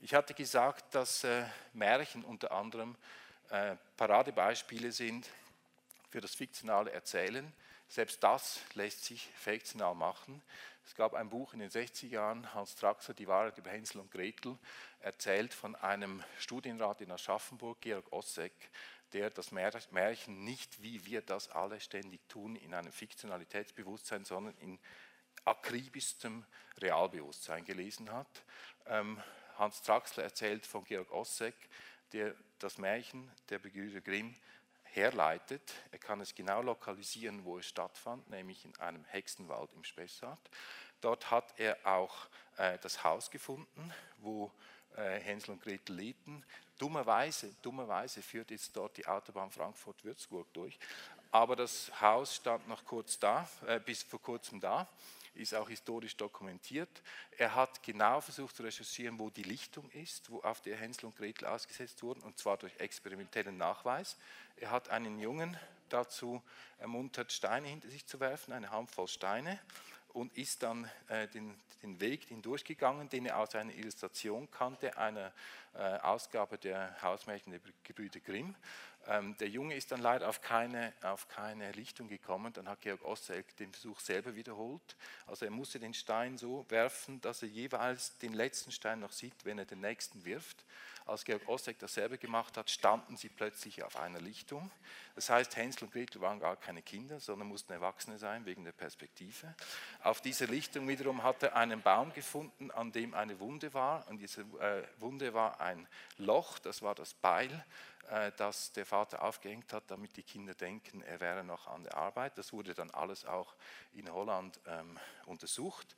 Ich hatte gesagt, dass äh, Märchen unter anderem äh, Paradebeispiele sind für das fiktionale Erzählen. Selbst das lässt sich fiktional machen. Es gab ein Buch in den 60er Jahren, Hans Traxler, Die Wahrheit über Hänsel und Gretel, erzählt von einem Studienrat in Aschaffenburg, Georg Ossek, der das Märchen nicht, wie wir das alle ständig tun, in einem Fiktionalitätsbewusstsein, sondern in akribischstem Realbewusstsein gelesen hat. Ähm, Hans Traxler erzählt von Georg Ossek, der das Märchen der Brüder Grimm herleitet. Er kann es genau lokalisieren, wo es stattfand, nämlich in einem Hexenwald im Spessart. Dort hat er auch äh, das Haus gefunden, wo äh, Hänsel und Gretel lebten. Dummerweise, dummerweise führt jetzt dort die Autobahn Frankfurt-Würzburg durch. Aber das Haus stand noch kurz da, äh, bis vor kurzem da, ist auch historisch dokumentiert. Er hat genau versucht zu recherchieren, wo die Lichtung ist, wo auf der Hänsel und Gretel ausgesetzt wurden, und zwar durch experimentellen Nachweis. Er hat einen Jungen dazu ermuntert, Steine hinter sich zu werfen, eine Handvoll Steine und ist dann äh, den, den, Weg hindurchgegangen, den er aus einer Illustration kannte, einer äh, Ausgabe der Hausmärchen der Gebrüder Grimm. Ähm, der Junge ist dann leider auf keine, auf keine Lichtung gekommen. Dann hat Georg Osselk den Versuch selber wiederholt. Also er musste den Stein so werfen, dass er jeweils den letzten Stein noch sieht, wenn er den nächsten wirft. Als Georg Osseck dasselbe gemacht hat, standen sie plötzlich auf einer Lichtung. Das heißt, Hänsel und Gretel waren gar keine Kinder, sondern mussten Erwachsene sein wegen der Perspektive. Auf dieser Lichtung wiederum hat er einen Baum gefunden, an dem eine Wunde war. Und diese äh, Wunde war ein Loch, das war das Beil, äh, das der Vater aufgehängt hat, damit die Kinder denken, er wäre noch an der Arbeit. Das wurde dann alles auch in Holland ähm, untersucht.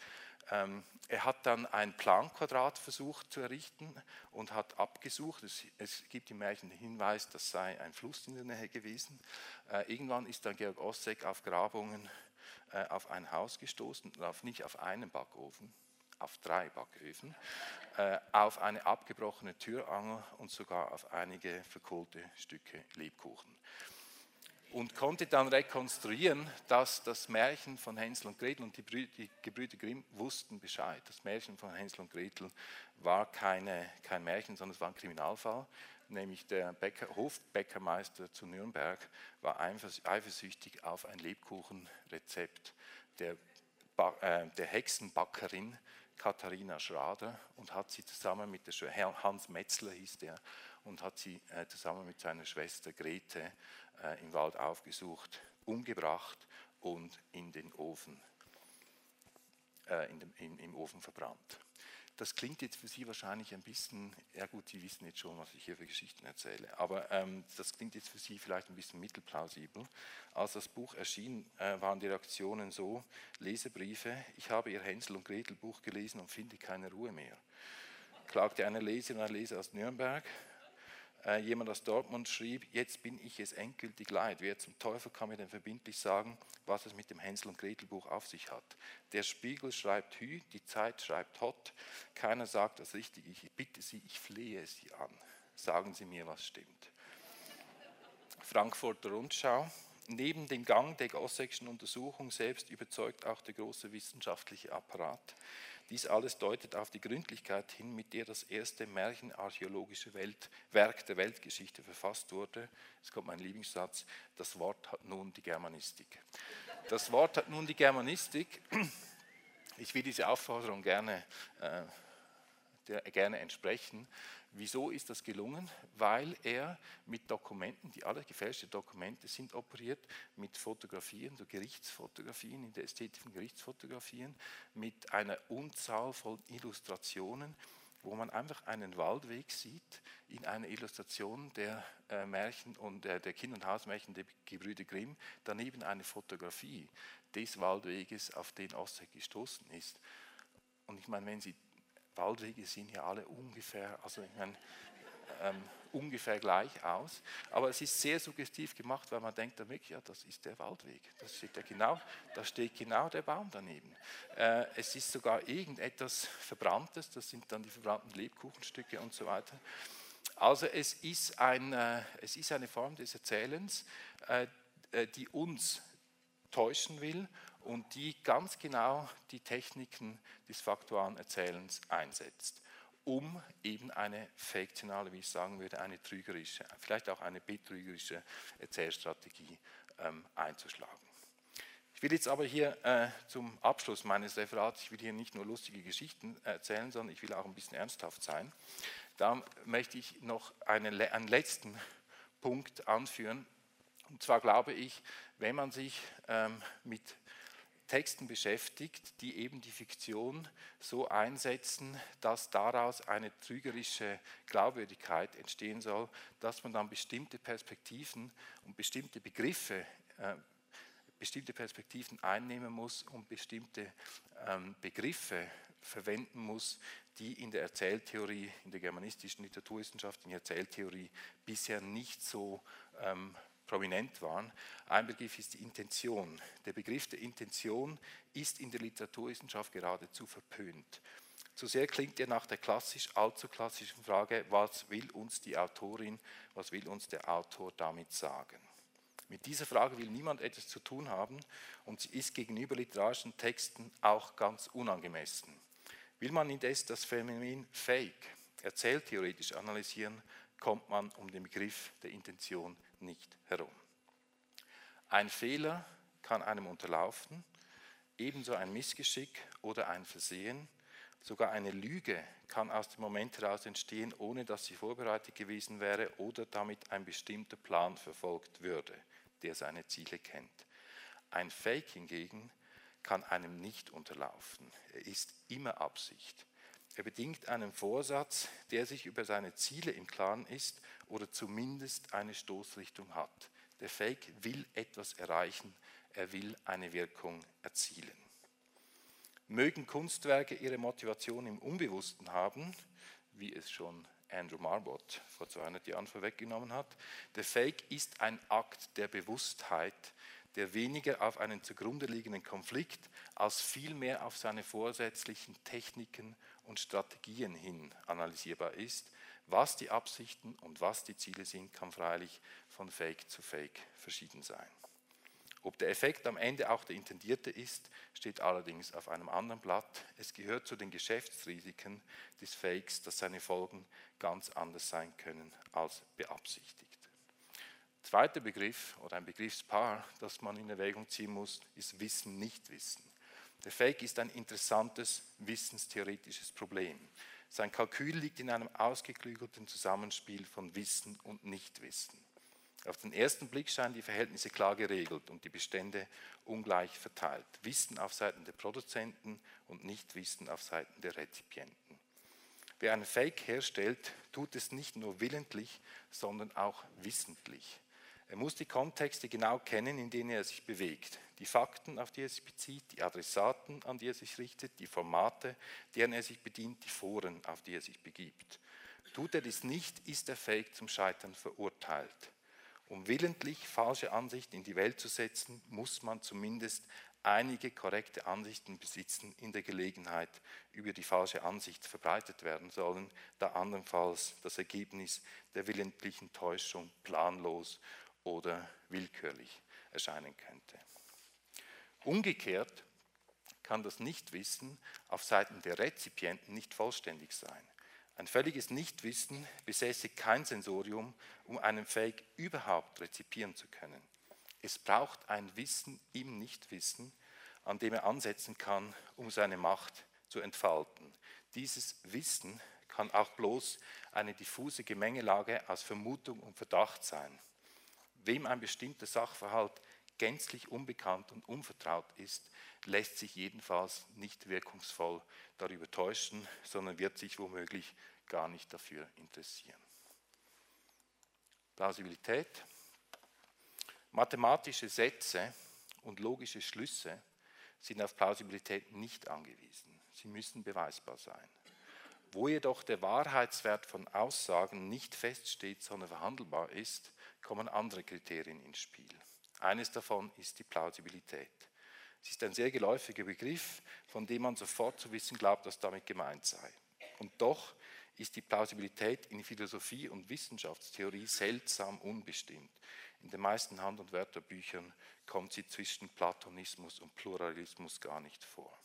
Ähm, er hat dann ein Planquadrat versucht zu errichten und hat abgesucht. Es, es, gibt im Märchen den Hinweis, das sei ein Fluss in der Nähe gewesen. Äh, irgendwann ist dann Georg Ossek auf Grabungen äh, auf ein Haus gestoßen, auf, nicht auf einen Backofen, auf drei Backöfen, äh, auf eine abgebrochene Türangel und sogar auf einige verkohlte Stücke Lebkuchen und konnte dann rekonstruieren, dass das Märchen von Hänsel und Gretel und die, die Gebrüder Grimm wussten Bescheid. Das Märchen von Hänsel und Gretel war keine, kein Märchen, sondern es war ein Kriminalfall. Nämlich der Bäcker, Hofbäckermeister zu Nürnberg war eifersüchtig auf ein Lebkuchenrezept der, äh, der Hexenbackerin Katharina Schrader und hat sie zusammen mit der Hans Metzler hieß der und hat sie äh, zusammen mit seiner Schwester Grete äh, im Wald aufgesucht, umgebracht und in den Ofen, äh, in dem, in, im Ofen verbrannt. Das klingt jetzt für Sie wahrscheinlich ein bisschen, ja gut, Sie wissen jetzt schon, was ich hier für Geschichten erzähle, aber ähm, das klingt jetzt für Sie vielleicht ein bisschen mittelplausibel. Als das Buch erschien, äh, waren die Reaktionen so, Lesebriefe, ich habe Ihr Hänsel und Gretel Buch gelesen und finde keine Ruhe mehr. Klagte eine Leserin, ein Leser aus Nürnberg, jemand aus Dortmund schrieb, jetzt bin ich es endgültig leid. Wer zum Teufel kann mir denn verbindlich sagen, was es mit dem Hänsel und Gretel Buch auf sich hat? Der Spiegel schreibt Hü, die Zeit schreibt Hot, keiner sagt das Richtige. Ich bitte Sie, ich flehe Sie an. Sagen Sie mir, was stimmt. Frankfurter Rundschau. Neben dem Gang der Gossekschen Untersuchung selbst überzeugt auch der große wissenschaftliche Apparat. Dies alles deutet auf die Gründlichkeit hin, mit der das erste märchenarchäologische Welt, Werk der Weltgeschichte verfasst wurde. Es kommt mein Lieblingssatz, das Wort hat nun die Germanistik. Das Wort hat nun die Germanistik. Ich will diese Aufforderung gerne, äh, der, gerne entsprechen. Wieso ist das gelungen? Weil er mit Dokumenten, die alle gefälschte Dokumente sind, operiert, mit Fotografien, so Gerichtsfotografien, in der ästhetischen Gerichtsfotografien, mit einer Unzahl von Illustrationen, wo man einfach einen Waldweg sieht in einer Illustration der äh, Märchen und der Kind- und Hausmärchen der Gebrüder Grimm, daneben eine Fotografie des Waldweges, auf den Ossek gestoßen ist. Und ich meine, wenn Sie Waldwege sehen ja alle ungefähr, also ich meine, ähm, ungefähr gleich aus. Aber es ist sehr suggestiv gemacht, weil man denkt dann ja, das ist der Waldweg. Das steht ja genau, da steht genau der Baum daneben. Äh, es ist sogar irgendetwas Verbranntes, das sind dann die verbrannten Lebkuchenstücke und so weiter. Also es ist, ein, äh, es ist eine Form des Erzählens, äh, äh die uns täuschen will und die ganz genau die Techniken des faktualen Erzählens einsetzt, um eben eine fiktionale, wie ich sagen würde, eine trügerische, vielleicht auch eine betrügerische Erzählstrategie ähm, einzuschlagen. Ich will jetzt aber hier äh, zum Abschluss meines Referats, ich will hier nicht nur lustige Geschichten erzählen, sondern ich will auch ein bisschen ernsthaft sein. Da möchte ich noch einen, einen letzten Punkt anführen. Und zwar glaube ich, wenn man sich ähm, mit Texten beschäftigt, die eben die Fiktion so einsetzen, dass daraus eine trügerische Glaubwürdigkeit entstehen soll, dass man dann bestimmte Perspektiven und bestimmte Begriffe, äh, bestimmte Perspektiven einnehmen muss und bestimmte ähm, Begriffe verwenden muss, die in der Erzähltheorie, in der germanistischen Literaturwissenschaft, in der Erzähltheorie bisher nicht so ähm, prominent waren. Ein Begriff ist die Intention. Der Begriff der Intention ist in der Literaturwissenschaft geradezu verpönt. Zu sehr klingt er nach der klassisch, allzu klassischen Frage, was will uns die Autorin, was will uns der Autor damit sagen? Mit dieser Frage will niemand etwas zu tun haben und sie ist gegenüber literarischen Texten auch ganz unangemessen. Will man indes das Phänomen Fake erzähltheoretisch analysieren, kommt man um den Begriff der Intention nicht herum. Ein Fehler kann einem unterlaufen, ebenso ein Missgeschick oder ein Versehen. Sogar eine Lüge kann aus dem Moment heraus entstehen, ohne dass sie vorbereitet gewesen wäre oder damit ein bestimmter Plan verfolgt würde, der seine Ziele kennt. Ein Fake hingegen kann einem nicht unterlaufen. Er ist immer Absicht. Er bedingt einen Vorsatz, der sich über seine Ziele im Klaren ist oder zumindest eine Stoßrichtung hat. Der Fake will etwas erreichen, er will eine Wirkung erzielen. Mögen Kunstwerke ihre Motivation im Unbewussten haben, wie es schon Andrew Marbot vor 200 Jahren vorweggenommen hat. Der Fake ist ein Akt der Bewusstheit, der weniger auf einen zugrunde liegenden Konflikt als vielmehr auf seine vorsätzlichen Techniken und Strategien hin analysierbar ist. Was die Absichten und was die Ziele sind, kann freilich von Fake zu Fake verschieden sein. Ob der Effekt am Ende auch der intendierte ist, steht allerdings auf einem anderen Blatt. Es gehört zu den Geschäftsrisiken des Fakes, dass seine Folgen ganz anders sein können als beabsichtigt. Zweiter Begriff oder ein Begriffspaar, das man in Erwägung ziehen muss, ist Wissen, Nichtwissen. Der Fake ist ein interessantes wissenstheoretisches Problem. Sein Kalkül liegt in einem ausgeklügelten Zusammenspiel von Wissen und Nichtwissen. Auf den ersten Blick scheinen die Verhältnisse klar geregelt und die Bestände ungleich verteilt. Wissen auf Seiten der Produzenten und Nichtwissen auf Seiten der Rezipienten. Wer einen Fake herstellt, tut es nicht nur willentlich, sondern auch wissentlich. Er muss die Kontexte genau kennen, in denen er sich bewegt, die Fakten, auf die er sich bezieht, die Adressaten, an die er sich richtet, die Formate, deren er sich bedient, die Foren, auf die er sich begibt. Tut er dies nicht, ist der Fake zum Scheitern verurteilt. Um willentlich falsche Ansichten in die Welt zu setzen, muss man zumindest einige korrekte Ansichten besitzen in der Gelegenheit, über die falsche Ansicht verbreitet werden sollen, da andernfalls das Ergebnis der willentlichen Täuschung planlos oder willkürlich erscheinen könnte. Umgekehrt kann das Nichtwissen auf Seiten der Rezipienten nicht vollständig sein. Ein völliges Nichtwissen besäße kein Sensorium, um einen Fake überhaupt rezipieren zu können. Es braucht ein Wissen im Nichtwissen, an dem er ansetzen kann, um seine Macht zu entfalten. Dieses Wissen kann auch bloß eine diffuse Gemengelage aus Vermutung und Verdacht sein. Wem ein bestimmter Sachverhalt gänzlich unbekannt und unvertraut ist, lässt sich jedenfalls nicht wirkungsvoll darüber täuschen, sondern wird sich womöglich gar nicht dafür interessieren. Plausibilität. Mathematische Sätze und logische Schlüsse sind auf Plausibilität nicht angewiesen. Sie müssen beweisbar sein. Wo jedoch der Wahrheitswert von Aussagen nicht feststeht, sondern verhandelbar ist, kommen andere Kriterien ins Spiel. Eines davon ist die Plausibilität. Es ist ein sehr geläufiger Begriff, von dem man sofort zu wissen glaubt, was damit gemeint sei. Und doch ist die Plausibilität in Philosophie und Wissenschaftstheorie seltsam unbestimmt. In den meisten Hand- und Wörterbüchern kommt sie zwischen Platonismus und Pluralismus gar nicht vor.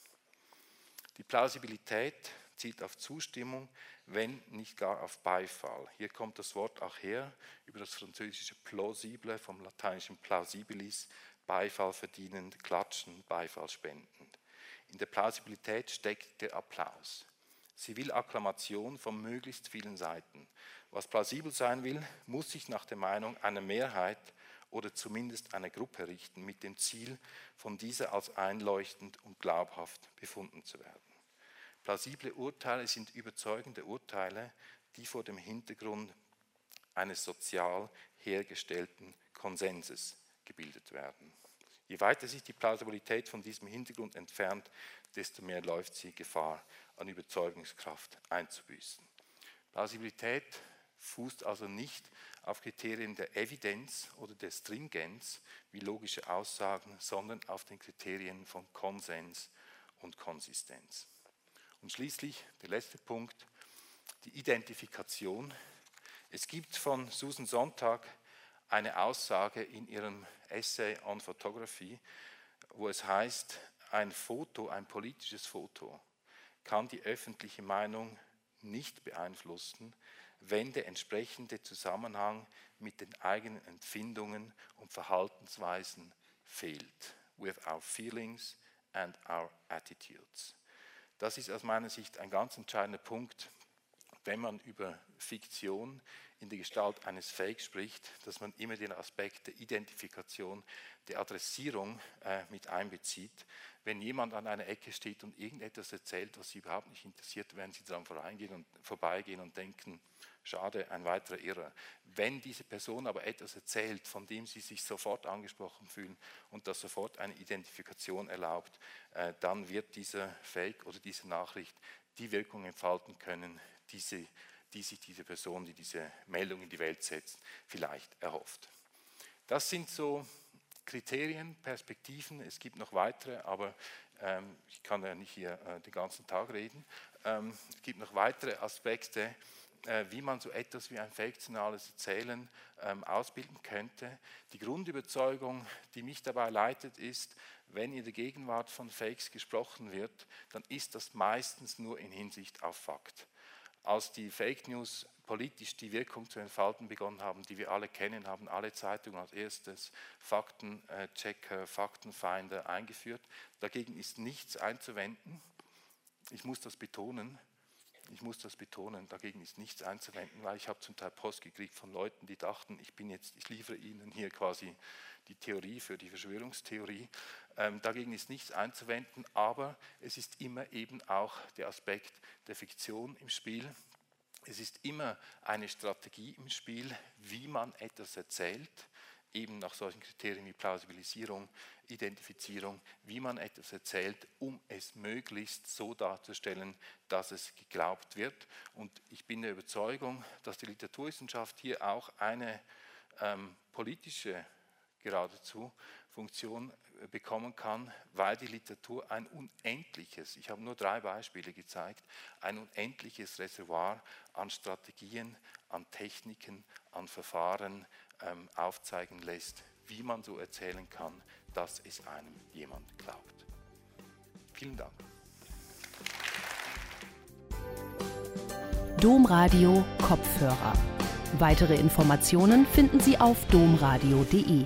Die Plausibilität zielt auf Zustimmung, wenn nicht gar auf Beifall. Hier kommt das Wort auch her über das französische plausible vom lateinischen plausibilis, Beifall verdienend, klatschen, Beifall spendend. In der Plausibilität steckt der Applaus. Sie will Akklamation von möglichst vielen Seiten. Was plausibel sein will, muss sich nach der Meinung einer Mehrheit oder zumindest einer Gruppe richten, mit dem Ziel, von dieser als einleuchtend und glaubhaft befunden zu werden. Plausible Urteile sind überzeugende Urteile, die vor dem Hintergrund eines sozial hergestellten Konsenses gebildet werden. Je weiter sich die Plausibilität von diesem Hintergrund entfernt, desto mehr läuft sie Gefahr, an Überzeugungskraft einzubüßen. Plausibilität fußt also nicht auf Kriterien der Evidenz oder der Stringenz wie logische Aussagen, sondern auf den Kriterien von Konsens und Konsistenz. Und schließlich der letzte Punkt, die Identifikation. Es gibt von Susan Sonntag eine Aussage in ihrem Essay on Photography, wo es heißt, ein Foto, ein politisches Foto kann die öffentliche Meinung nicht beeinflussen, wenn der entsprechende Zusammenhang mit den eigenen Empfindungen und Verhaltensweisen fehlt. With our feelings and our attitudes. Das ist aus meiner Sicht ein ganz entscheidender Punkt, wenn man über Fiktion in der Gestalt eines Fakes spricht, dass man immer den Aspekt der Identifikation, der Adressierung äh, mit einbezieht. Wenn jemand an einer Ecke steht und irgendetwas erzählt, was Sie überhaupt nicht interessiert, werden Sie daran vorbeigehen und, vorbeigehen und denken, schade, ein weiterer Irrer. Wenn diese Person aber etwas erzählt, von dem sie sich sofort angesprochen fühlen und das sofort eine Identifikation erlaubt, äh, dann wird dieser Fake oder diese Nachricht die Wirkung entfalten können, die, sie, die sich diese Person, die diese Meldung in die Welt setzt, vielleicht erhofft. Das sind so Kriterien, Perspektiven. Es gibt noch weitere, aber ähm, ich kann ja nicht hier äh, den ganzen Tag reden. Ähm, es gibt noch weitere Aspekte, wie man so etwas wie ein fiktionales Erzählen ähm, ausbilden könnte. Die Grundüberzeugung, die mich dabei leitet, ist, wenn in der Gegenwart von Fakes gesprochen wird, dann ist das meistens nur in Hinsicht auf Fakt. Als die Fake News politisch die Wirkung zu entfalten begonnen haben, die wir alle kennen, haben alle Zeitungen als erstes Faktenchecker, Faktenfinder eingeführt. Dagegen ist nichts einzuwenden. Ich muss das betonen. Ich muss das betonen, dagegen ist nichts einzuwenden, weil ich habe zum Teil Post gekriegt von Leuten, die dachten, ich bin jetzt, ich liefere ihnen hier quasi die Theorie für die Verschwörungstheorie. Ähm, dagegen ist nichts einzuwenden, aber es ist immer eben auch der Aspekt der Fiktion im Spiel. Es ist immer eine Strategie im Spiel, wie man etwas erzählt, eben nach solchen Kriterien wie Plausibilisierung, Identifizierung, wie man etwas erzählt, um es möglichst so darzustellen, dass es geglaubt wird. Und ich bin der Überzeugung, dass die Literaturwissenschaft hier auch eine ähm, politische geradezu Funktion äh, bekommen kann, weil die Literatur ein unendliches, ich habe nur drei Beispiele gezeigt, ein unendliches Reservoir an Strategien, an Techniken, an Verfahren ähm, aufzeigen lässt, wie man so erzählen kann, dass es einem jemand glaubt. Vielen Dank. Domradio Kopfhörer. Weitere Informationen finden Sie auf domradio.de.